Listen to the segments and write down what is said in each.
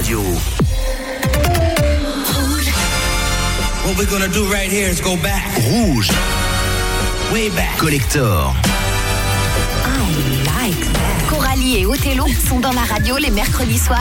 radio. What we're gonna do right here is go back, Rouge. way back. Collector. Et Othello sont dans la radio les mercredis soirs.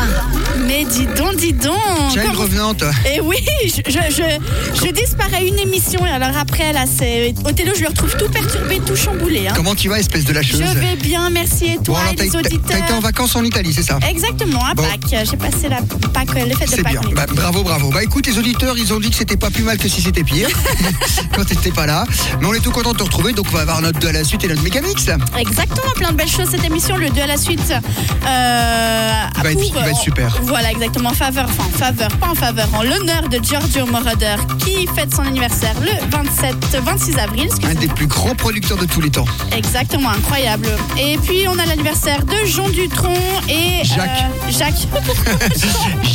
Mais dis donc, dis donc. Tiens, une Comment- revenante. Et oui, je, je, je, je disparais une émission et alors après, là, c'est. Othello, je le retrouve tout perturbé, tout chamboulé. hein. Comment tu vas, espèce de lâcheuse Je vais bien, merci. Et Bon, toi, alors, et t'as les auditeurs t'as été en vacances en Italie, c'est ça Exactement, à Bon. Pâques. J'ai passé la Pâques, les fêtes de C'est Pâques. bien. en Bah, bravo, bravo. Bah écoute, les auditeurs, ils ont dit que c'était pas plus mal que si c'était pire quand t'étais pas là. Mais on est tout content de te retrouver, donc on va avoir notre 2 à la suite et notre mégamix. Exactement, plein de belles choses cette émission, le 2 à la suite. Euh, Il va être- il va être super. Voilà, exactement, en faveur, enfin en faveur, pas en faveur, en l'honneur de Giorgio Moroder qui fête son anniversaire le 27, 26 avril. Un des plus grands producteurs de tous les temps. Exactement, incroyable. Et puis on a l'anniversaire de Jean Dutronc et Jacques. euh, Jacques.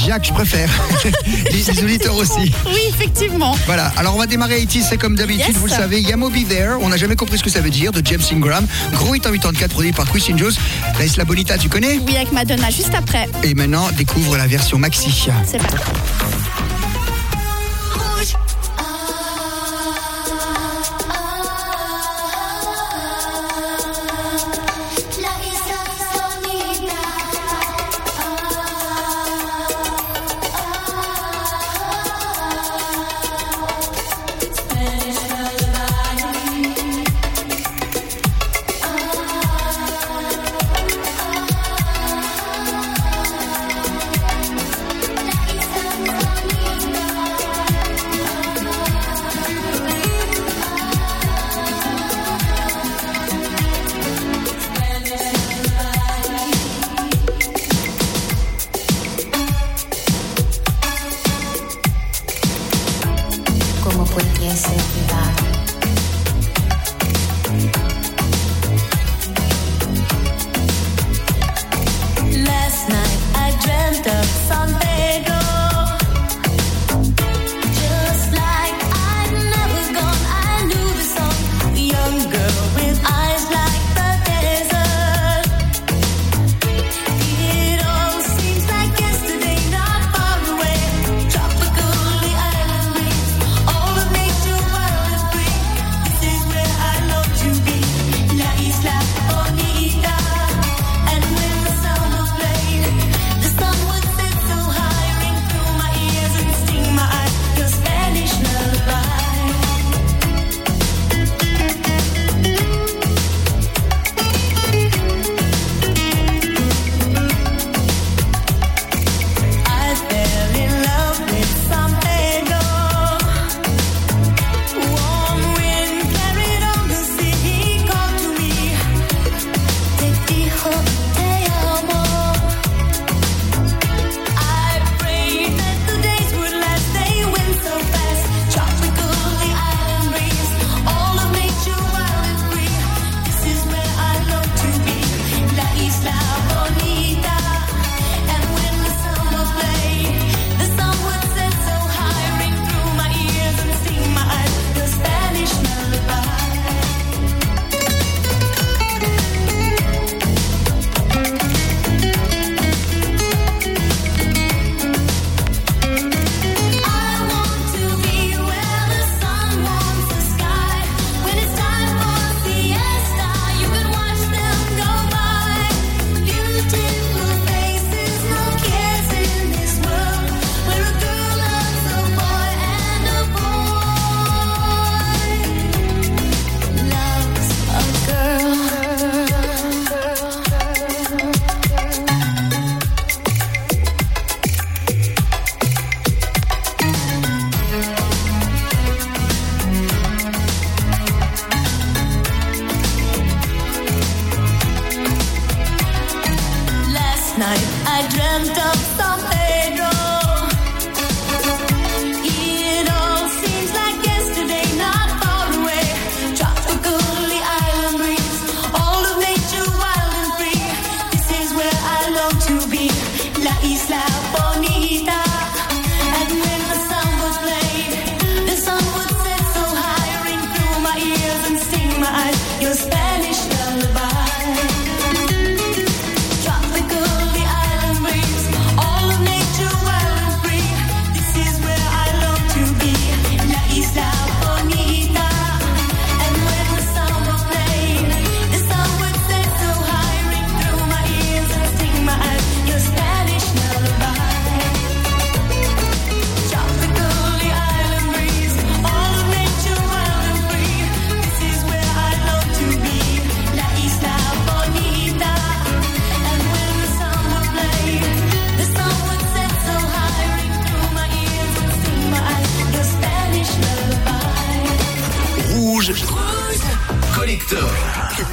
Jacques, je préfère. les, les auditeurs aussi. oui, effectivement. Voilà, alors on va démarrer Haïti, c'est comme d'habitude, Yes. vous le savez, Yamo Be There, on n'a jamais compris ce que ça veut dire, de James Ingram, gros hit en 84 produit par Quincy Jones, La Tu connais Oui, avec Madonna juste après. Et maintenant, découvre la version maxi. C'est parti.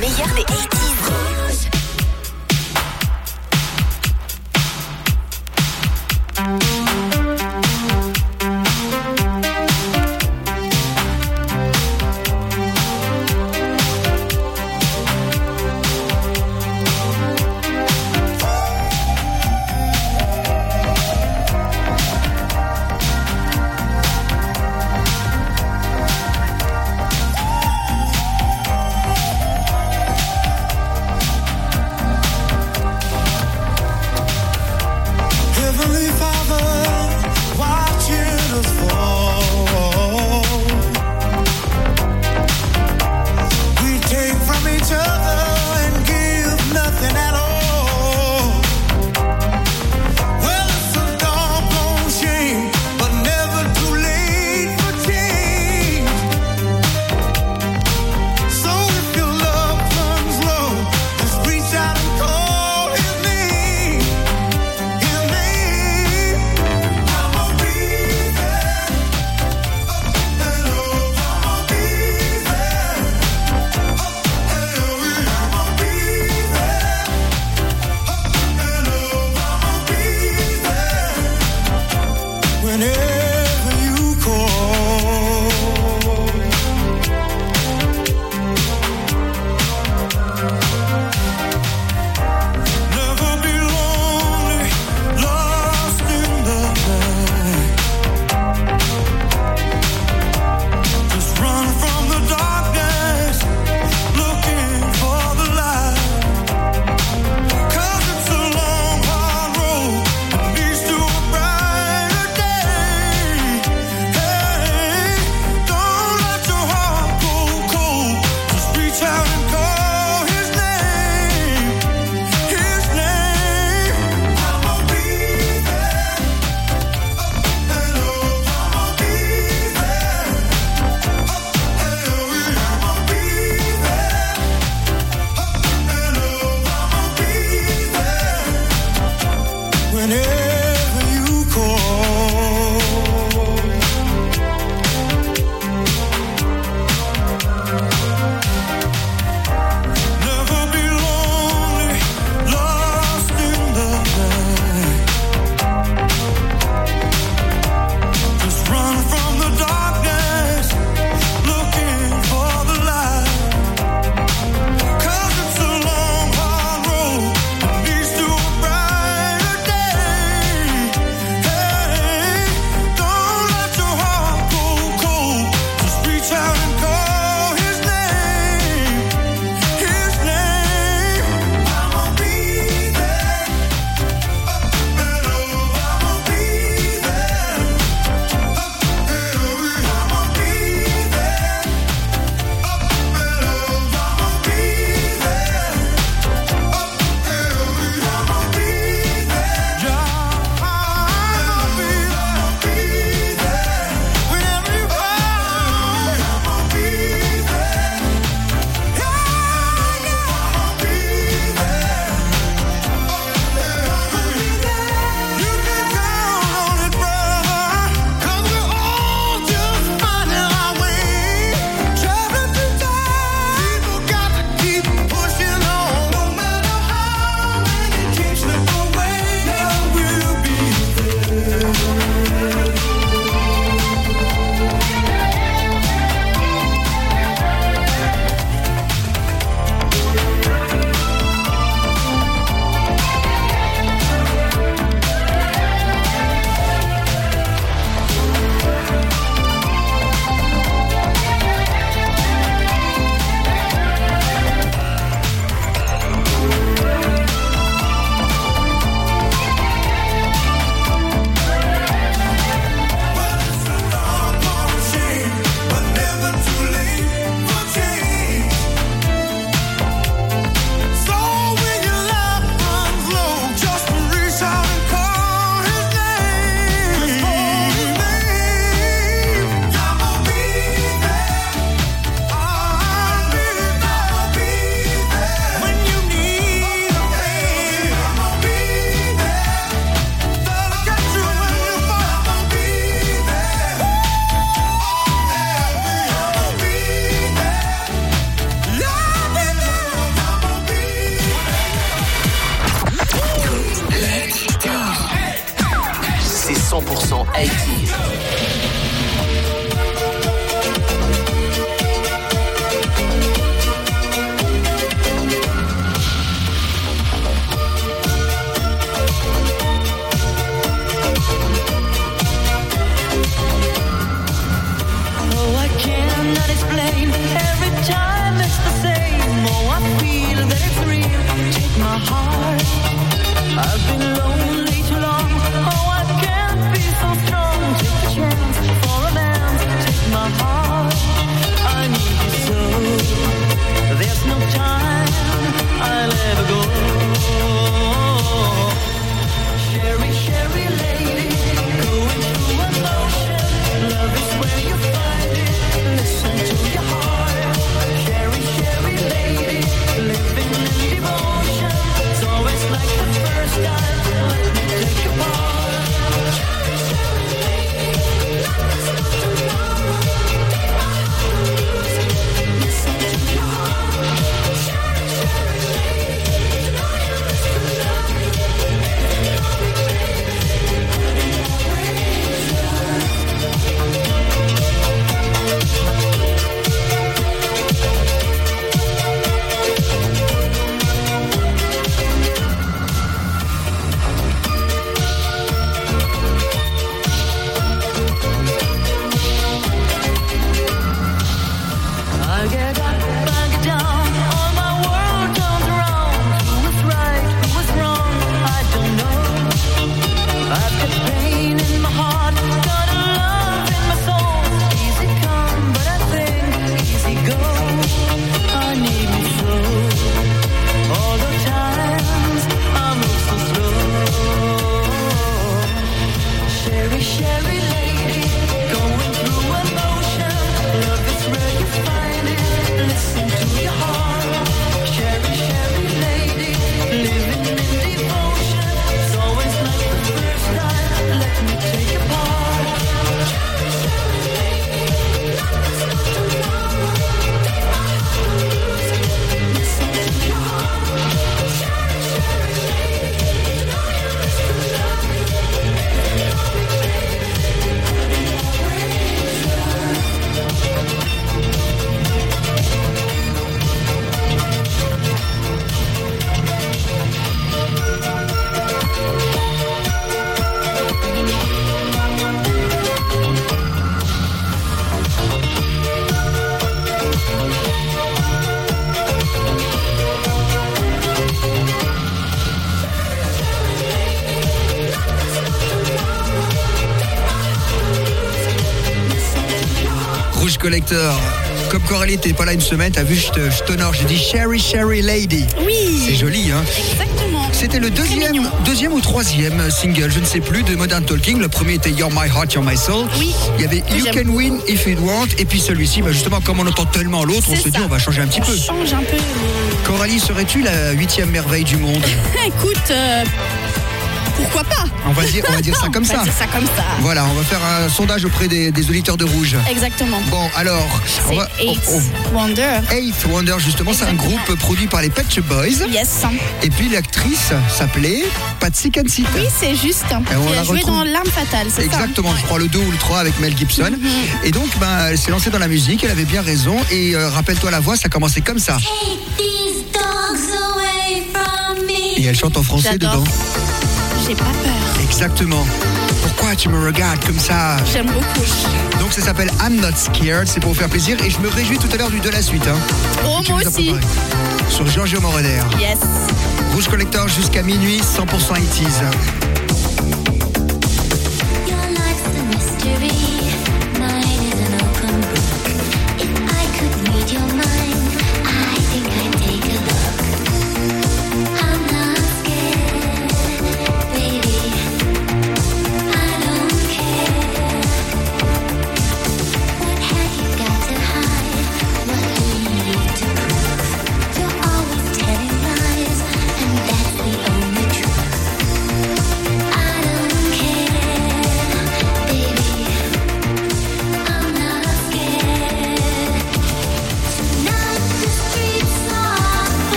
Meilleur des 80s. My heart. Coralie t'es pas là une semaine, t'as vu, je t'honore. J'ai dit Sherry, Sherry Lady. Oui. C'est joli, hein Exactement. C'était le deuxième, deuxième ou troisième single, je ne sais plus, de Modern Talking. Le premier était You're My Heart, You're My Soul. Oui. Il y avait You. Can Win If You Want. Et puis celui-ci, bah justement, comme on entend tellement l'autre, on se dit on va changer un petit On peu. change un peu. Coralie, serais-tu la huitième merveille du monde? Écoute, euh, pourquoi pas On va dire, on va dire ça comme On va ça. dire ça comme ça. Voilà, on va faire un sondage auprès des, des auditeurs de Rouge. Exactement. Bon, alors, on C'est va. Eight on- on- Wonder. Eighth Wonder, justement, c'est un groupe produit par les Pet Shop Boys. Yes. Et puis l'actrice s'appelait Patsy Kensit. Oui, c'est juste. Et on a joué retrouve. dans L'arme fatale, c'est ça Exactement, je crois le 2 ou le 3 avec Mel Gibson. Mhm. Et donc, ben, elle s'est lancée dans la musique, elle avait bien raison. Et euh, rappelle-toi la voix, ça commençait comme ça. These dogs away from me. Et elle chante en français J'adore. dedans. J'ai pas peur. Exactement. Pourquoi tu me regardes comme ça? J'aime beaucoup. Donc ça s'appelle I'm Not Scared, c'est pour vous faire plaisir. Et je me réjouis tout à l'heure du de la suite. Hein, Oh, moi aussi. Sur Giorgio Moroder. Yes. Rouge Collector jusqu'à minuit, 100% 80s. Your life's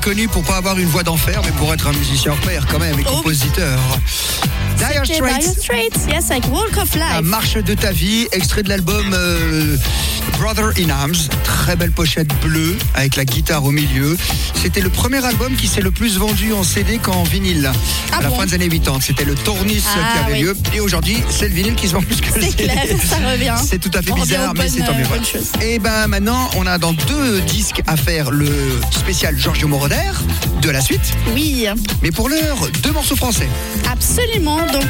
connu pour pas avoir une voix d'enfer, mais pour être un musicien pair quand même, et Oh. compositeur. Dire Straits, Straits, yes, avec Walk of la Life. marche de ta vie, extrait de l'album euh, Brother in Arms. Très belle pochette bleue, avec la guitare au milieu. C'était le premier album qui s'est le plus vendu en CD qu'en vinyle. Ah à la bon fin des années 80. C'était le Tournis Ah, qui avait oui. lieu. Et aujourd'hui, c'est le vinyle qui se vend plus que le C'est CD. clair, ça revient. C'est tout à fait On bizarre, mais c'est tant mieux. euh, voilà. bonnes choses. Et ben maintenant, on a dans deux disques à faire le spécial Giorgio Moroder de la suite. Oui, Mais pour l'heure, deux morceaux français. absolument. Donc,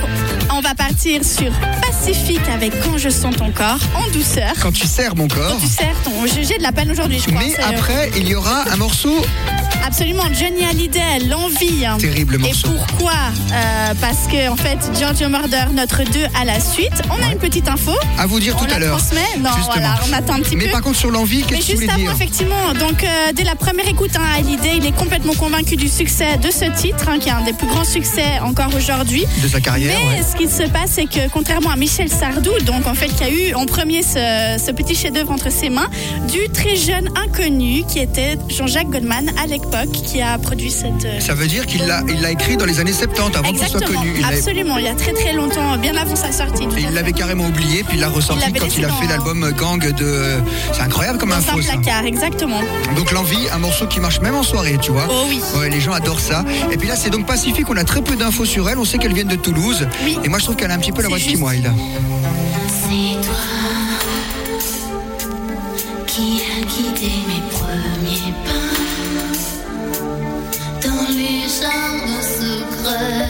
on va partir sur Pacifique avec Quand je sens ton corps, en douceur. Quand tu serres mon corps. Tu sers ton. J'ai de la peine aujourd'hui, je crois. Mais euh, après, il y aura un morceau Absolument, Johnny Hallyday, l'envie. terrible Et morceau. pourquoi Euh, Parce que en fait, Giorgio Murder, notre 2 à la suite. On a une petite info. À vous dire on tout à l'heure. Non, Justement. voilà, on attend un petit Mais peu. par contre, sur l'envie, Mais qu'est-ce que tu juste voulais avant, dire effectivement, donc euh, dès la première écoute, hein, Hallyday, il est complètement convaincu du succès de ce titre, hein, qui est un des plus grands succès encore aujourd'hui. De sa carrière, Mais ouais. ce qui se passe, c'est que contrairement à Michel Sardou, donc en fait, qui a eu en premier ce, ce petit chef-d'œuvre entre ses mains, du très jeune inconnu qui était Jean-Jacques Goldman à l'époque, qui a produit cette. euh, Ça veut dire qu'il l'a il l'a écrit dans les années 70, avant qu'il soit connu. Il absolument, il y a très très longtemps, bien avant sa sortie. et il l'avait carrément oublié, puis il l'a ressorti Il quand il a fait l'album Gang de. C'est incroyable comme Dans info, un ça. placard, exactement. Donc l'envie, un morceau qui marche même en soirée, tu vois. Oh oui. Ouais, les gens adorent ça. Et puis là, c'est donc Pacifique. On a très peu d'infos sur elle. On sait qu'elle vient de Toulouse. Oui. Et moi, je trouve qu'elle a un petit peu la voix de Kim. Wilde. Jardins secrets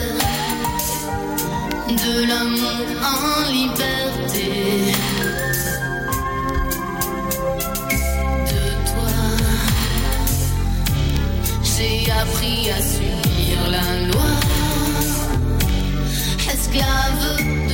de l'amour en liberté. De toi, j'ai appris à subir la loi. Esclave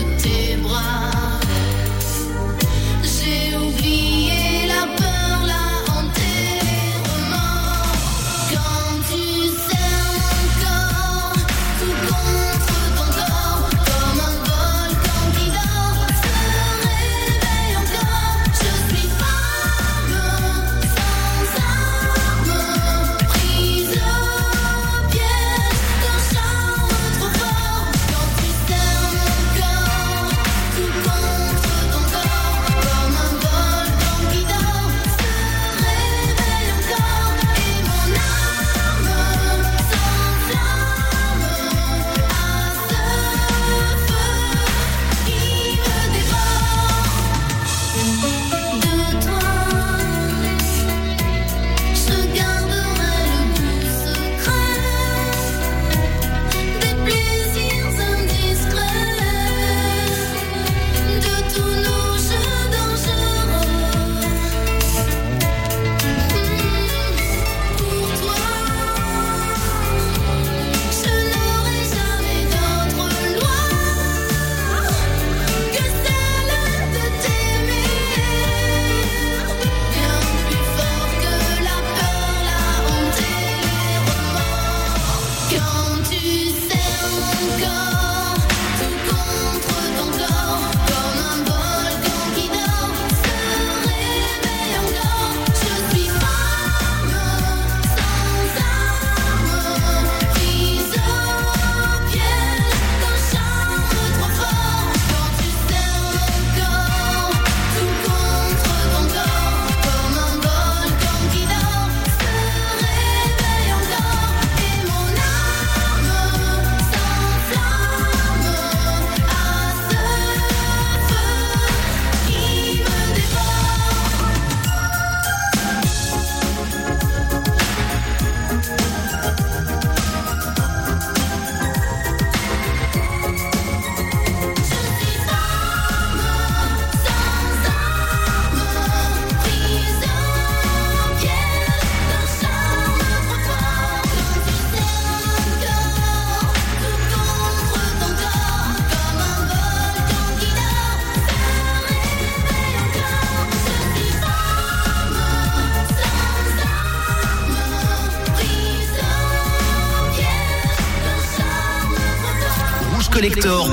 collector.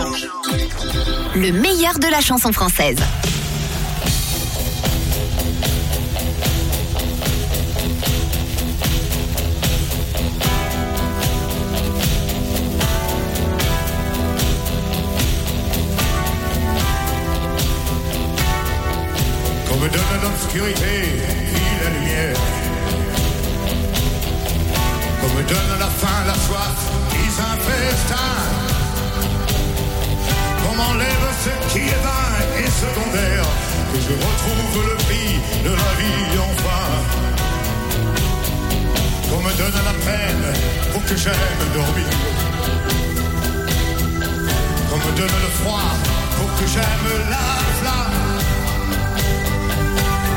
Le meilleur de la chanson française. Qu'on me donne l'obscurité, vit la lumière. Qu'on me donne la faim, la soif, ils un ce qui est vain et secondaire. Que je retrouve le prix de la vie enfin. Qu'on me donne la peine pour que j'aime dormir. Qu'on me donne le froid pour que j'aime la flamme.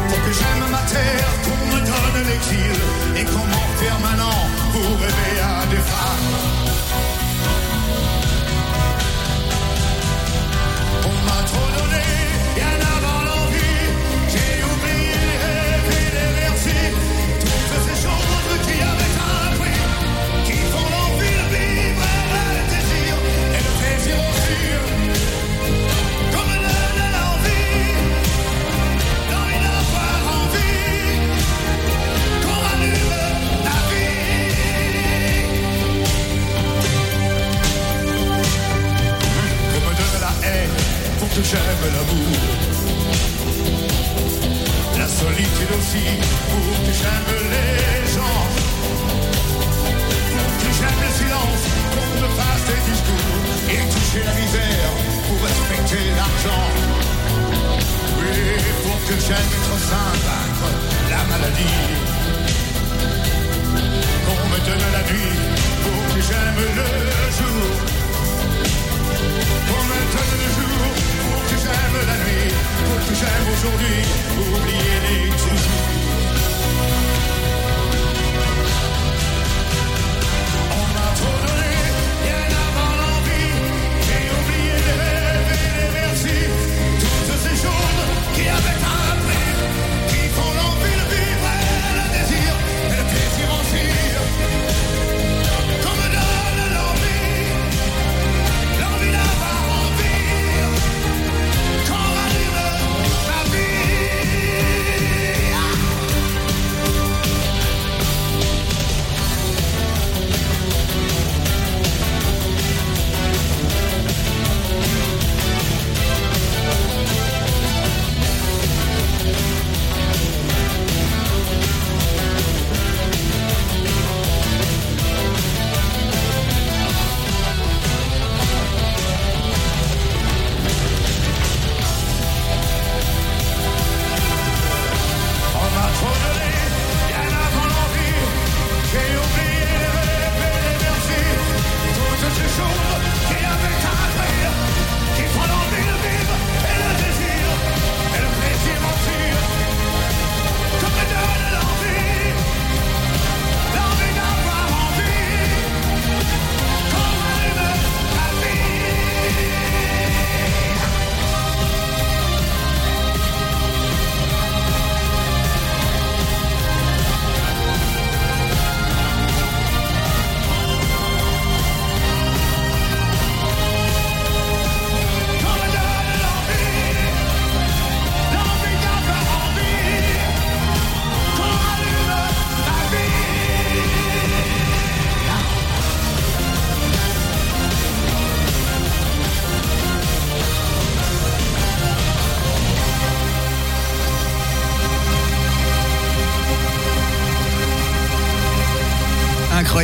Pour que j'aime ma terre, qu'on me donne l'exil et qu'on m'enferme un pour rêver à des femmes. Que j'aime l'amour. La solitude aussi pour que j'aime les gens. Pour que j'aime le silence, qu'on me fasse des discours. Et toucher la misère pour respecter l'argent. Oui, pour que j'aime être sain, vaincre la maladie. Qu'on me donne la nuit pour que j'aime le jour. Qu'on me le jour pour que j'aime la nuit, pour que j'aime aujourd'hui, oublier les toujours. On m'a trop donné, bien avant l'envie, j'ai oublié les rêves et les merci, toutes ces choses qui avaient un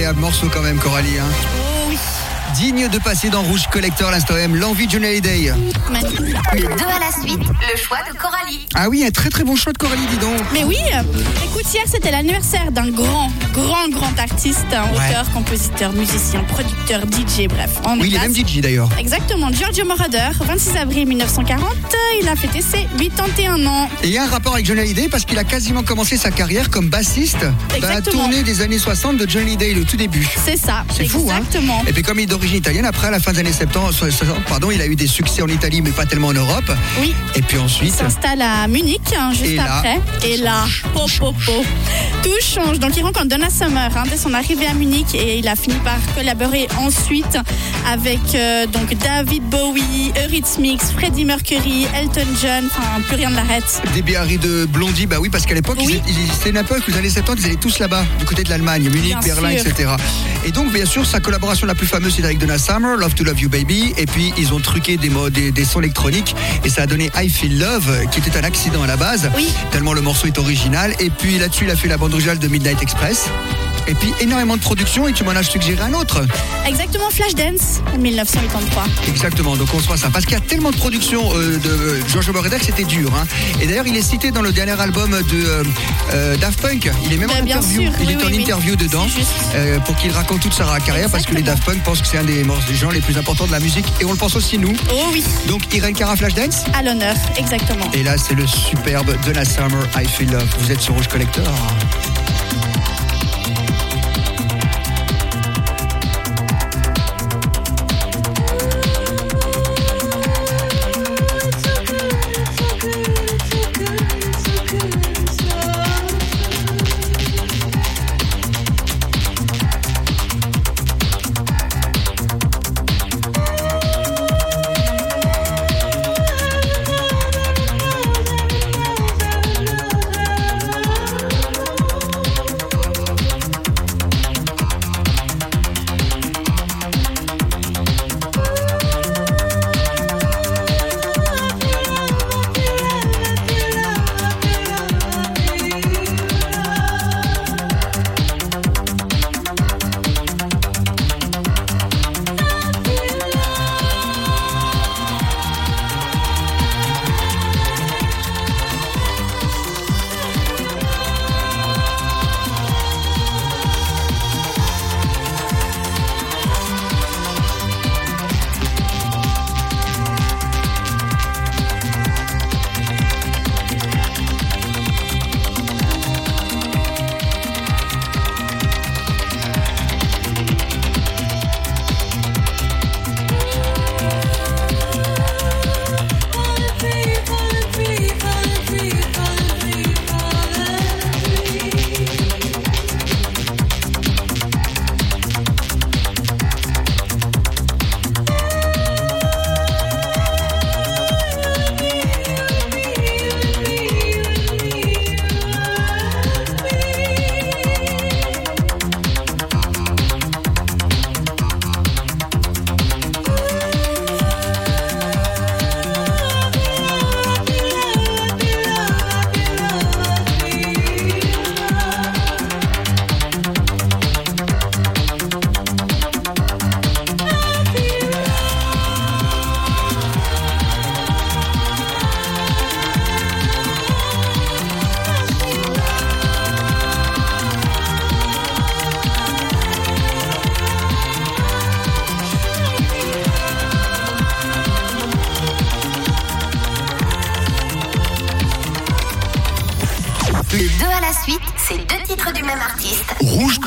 Incroyable morceau quand même, Coralie. hein. Digne de passer dans Rouge Collector l'instant M, l'envie de Johnny Hallyday. magnifique. Le 2 à la suite, le choix de Coralie. Ah oui, un très très bon choix de Coralie, dis donc. Mais oui, écoute, hier c'était l'anniversaire d'un grand, grand, grand artiste, un Ouais. auteur, compositeur, musicien, producteur, DJ, bref. en Oui, il est même DJ d'ailleurs. Exactement, Giorgio Moroder, 26 avril 1940, il a fêté ses 81 ans. Et il y a un rapport avec Johnny Hallyday parce qu'il a quasiment commencé sa carrière comme bassiste dans la tournée des années 60 de Johnny Hallyday, le tout début. C'est ça, C'est fou, hein exactement. Et puis comme il d'origine italienne, après à la fin des années 70, 60, pardon, il a eu des succès en Italie, mais pas tellement en Europe. Oui. Et puis Il ensuite, s'installe à Munich hein, juste Et là, après. Et là, po, po, po. tout change. Donc il rencontre Donna Summer hein, dès son arrivée à Munich et il a fini par collaborer ensuite avec euh, donc David Bowie, Eurythmics, Freddie Mercury, Elton John. Enfin, plus rien ne l'arrête. début Harry de Blondie, bah oui, parce qu'à l'époque, Oui. ils- c'était une époque, les années 70, ils allaient tous là-bas, du côté de l'Allemagne, Munich, Bien Berlin, sûr. etc. Et donc, bien sûr, sa collaboration la plus fameuse, c'est avec Donna Summer, Love to Love You Baby, et puis ils ont truqué des, mots, des, des sons électroniques, et ça a donné I Feel Love, qui était un accident à la base, Oui. tellement le morceau est original. Et puis là-dessus, il a fait la bande originale de Midnight Express. Et puis énormément de production, et tu m'en as suggéré un autre. Exactement, Flashdance, en 1983. Exactement, donc on se voit ça. Parce qu'il y a tellement de production euh, de euh, Giorgio Moroder que c'était dur. hein. Et d'ailleurs, il est cité dans le dernier album de euh, Daft Punk. Il est même Bah, en interview. sûr, il oui, est oui, en interview dedans euh, pour qu'il raconte toute sa carrière parce que les Daft Punk pensent que c'est un des, gens les plus importants de la musique et on le pense aussi nous. Oh oui, Donc Irene Cara Flashdance? à l'honneur, exactement. Et là, c'est le superbe Donna Summer, I Feel Love. Vous êtes sur Rouge Collector.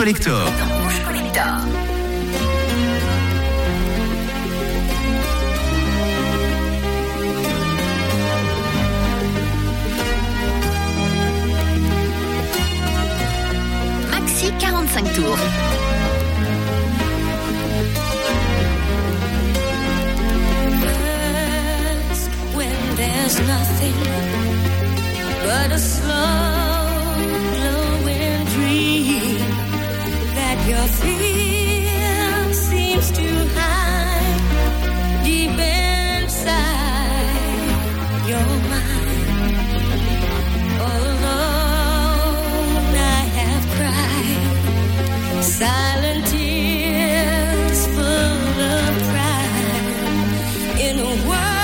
Collector. In a world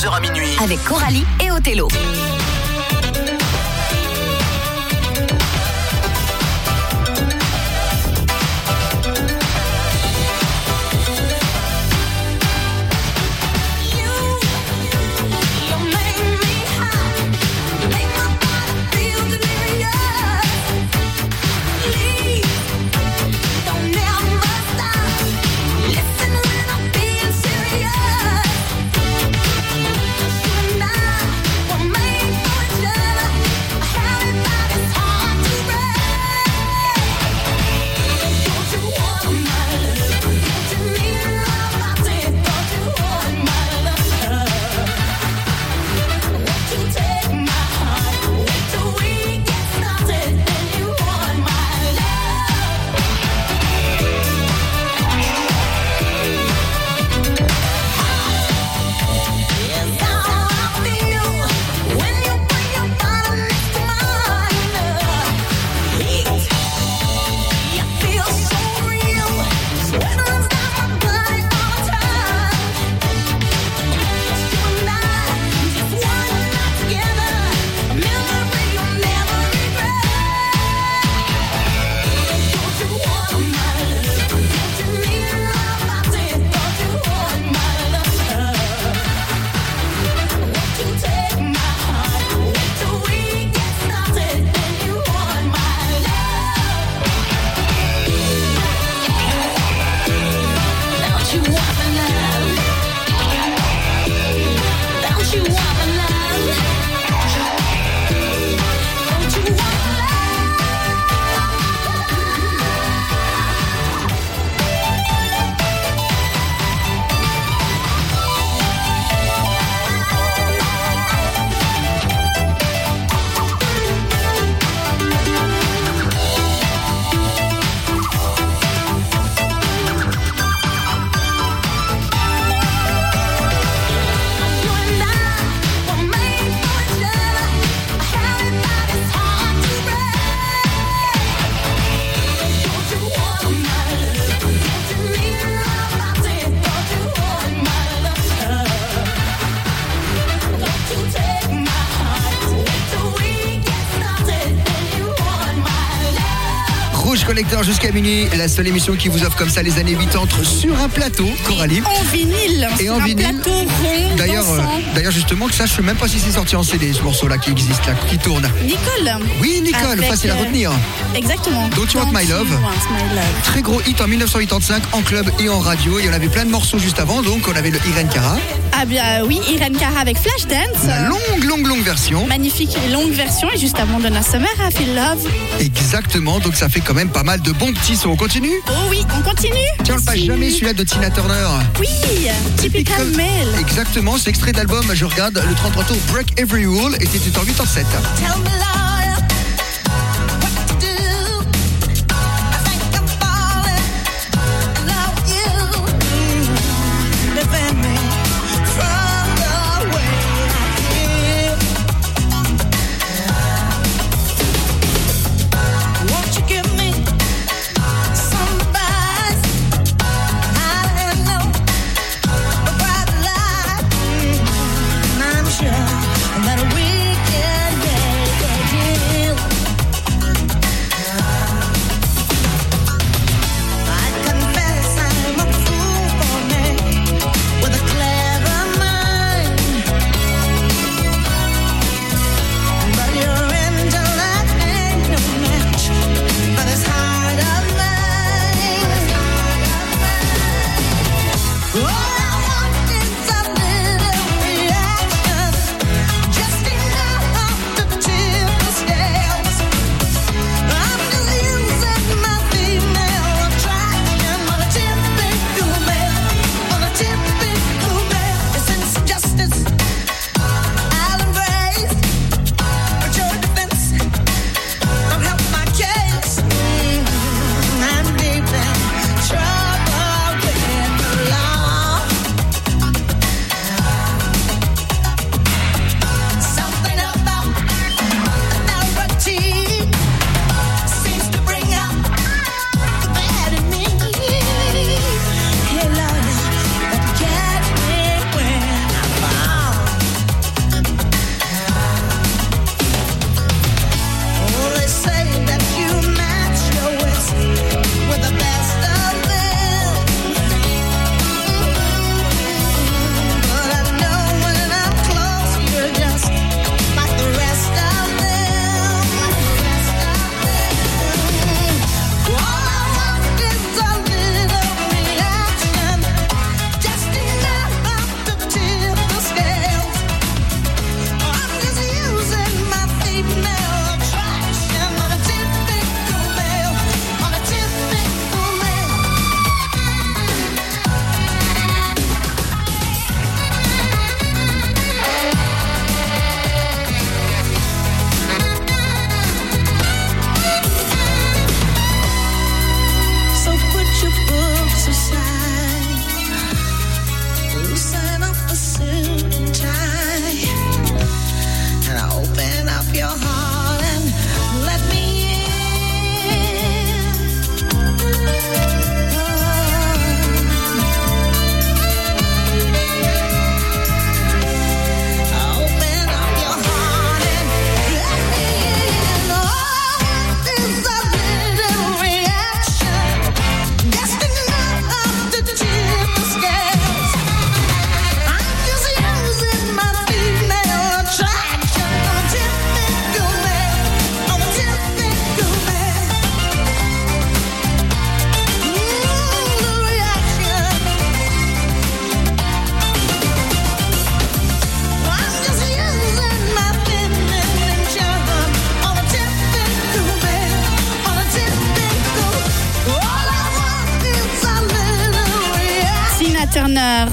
22h à minuit. Avec Coralie et Othello. Rouge Collector jusqu'à minuit, la seule émission qui vous offre comme ça les années 80 sur un plateau, Coralie. En vinyle. Et sur en un vinyle. plateau rond. D'ailleurs, euh, d'ailleurs justement que ça, je sais même pas si c'est sorti en CD ce morceau-là qui existe là, qui tourne. Nicole. Oui, Nicole, Avec, facile à euh, retenir. Exactement. Don't You Want My Love. My. Très gros hit en 1985 en club et en radio. Et on avait plein de morceaux juste avant, donc on avait le Irene Cara, Ah bien euh, oui, Irene Cara avec Flashdance. la longue, longue, longue version. Magnifique longue version. Et juste avant Donna Summer, I Feel Love. Exactement, donc ça fait quand même pas mal de bons petits sons. On continue? Oh oui, on continue. Tiens, on le passe jamais celui-là de Tina Turner. Oui, Typical Male. Exactement, c'est extrait d'album, je regarde, le 33 tour Break Every Rule, et c'était en 8 en 7. Tell me,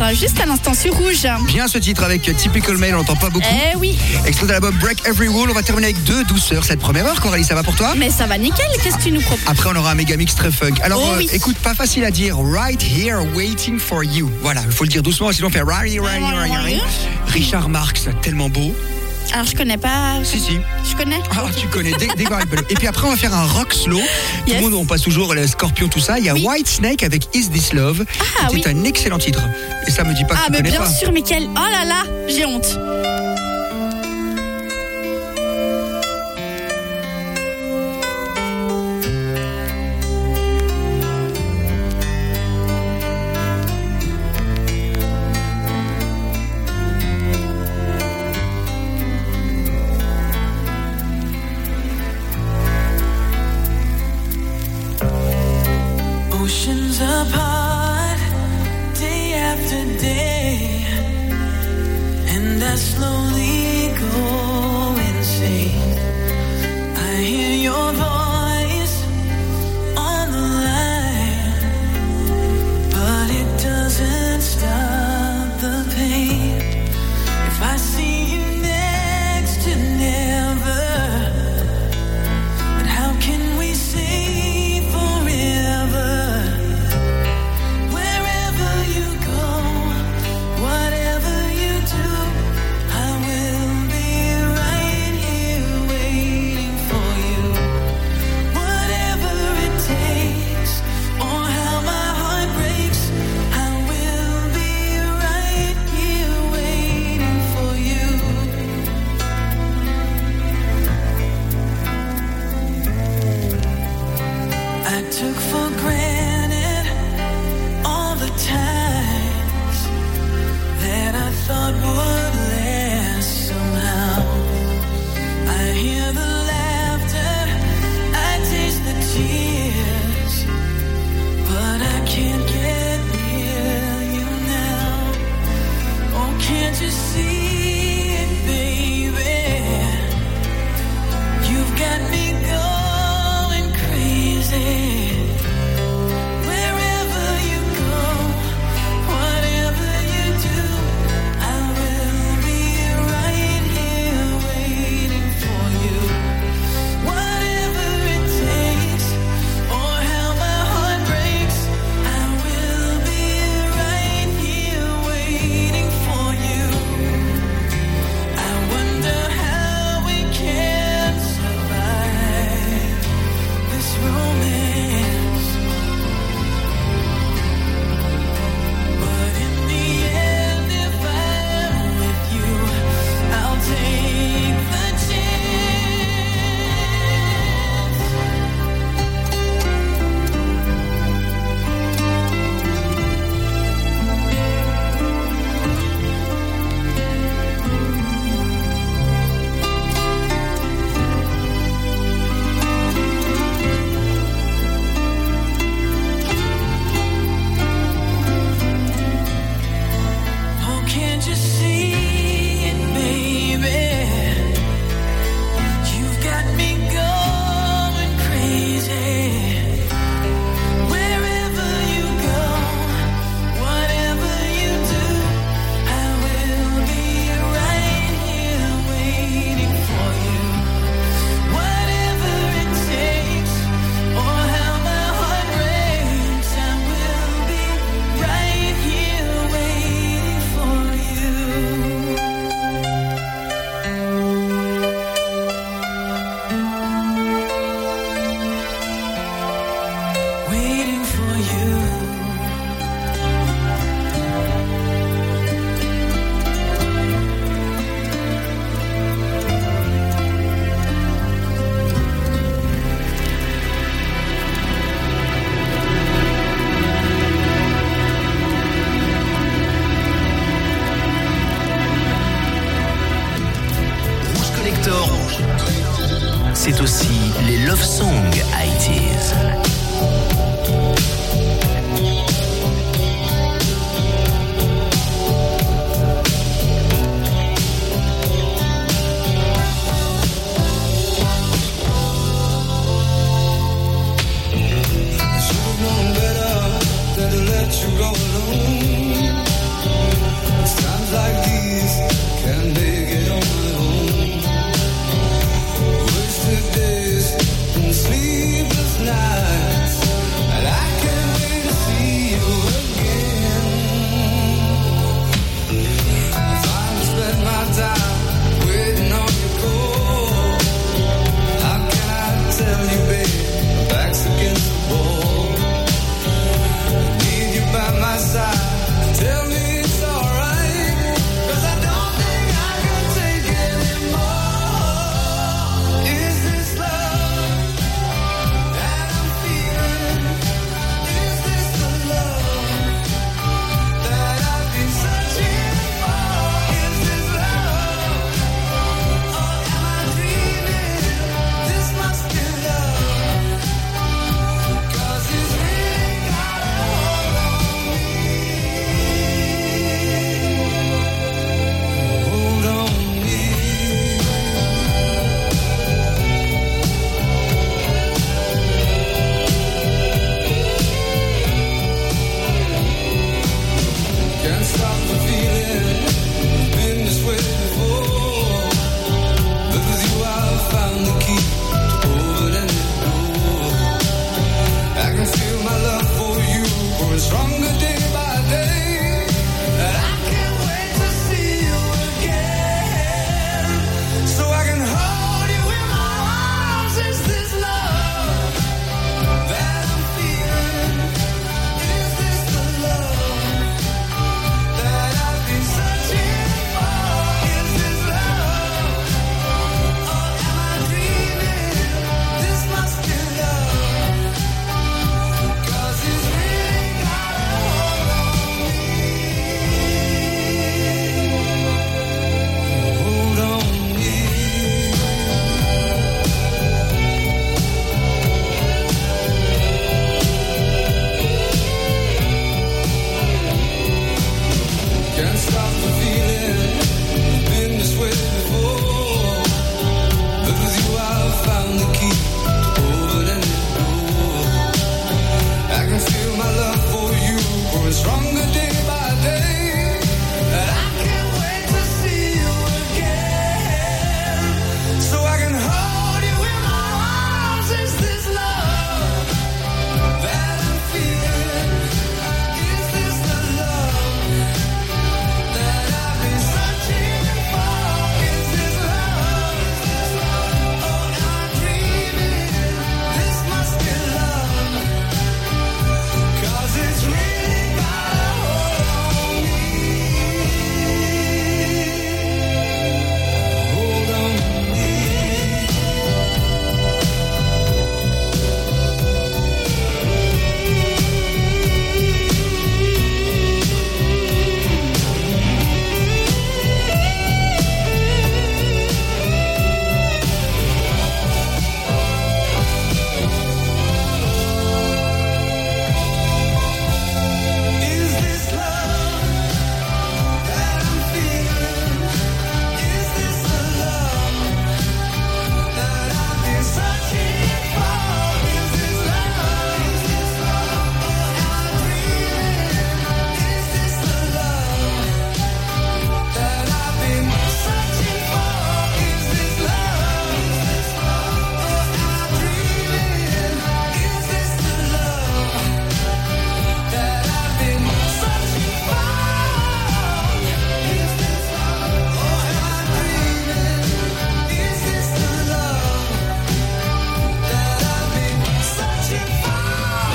Love, juste à l'instant sur Rouge. Bien ce titre avec Typical Male, on n'entend pas beaucoup. Eh oui, Extrait de l'album Break Every Rule. On va terminer avec deux douceurs cette première heure. Coralie, ça va pour toi? Mais ça va nickel, qu'est-ce que tu nous proposes? Après, on aura un méga mix très funk. Alors, Oh euh, écoute, pas facile à dire. Right here, waiting for you. Voilà, il faut le dire doucement, sinon on fait. Richard Marx, tellement beau. Alors je connais pas. Si, si. Je connais Ah, tu connais dès, dès Et puis après, on va faire un rock slow. Tout Yes. le monde, on passe toujours les scorpions, tout ça. Il y a Oui. White Snake avec Is This Love. Ah, C'est oui. un excellent titre. Et ça me dit pas que Ah tu mais connais bien pas. sûr, mais quel... Oh là là, j'ai honte.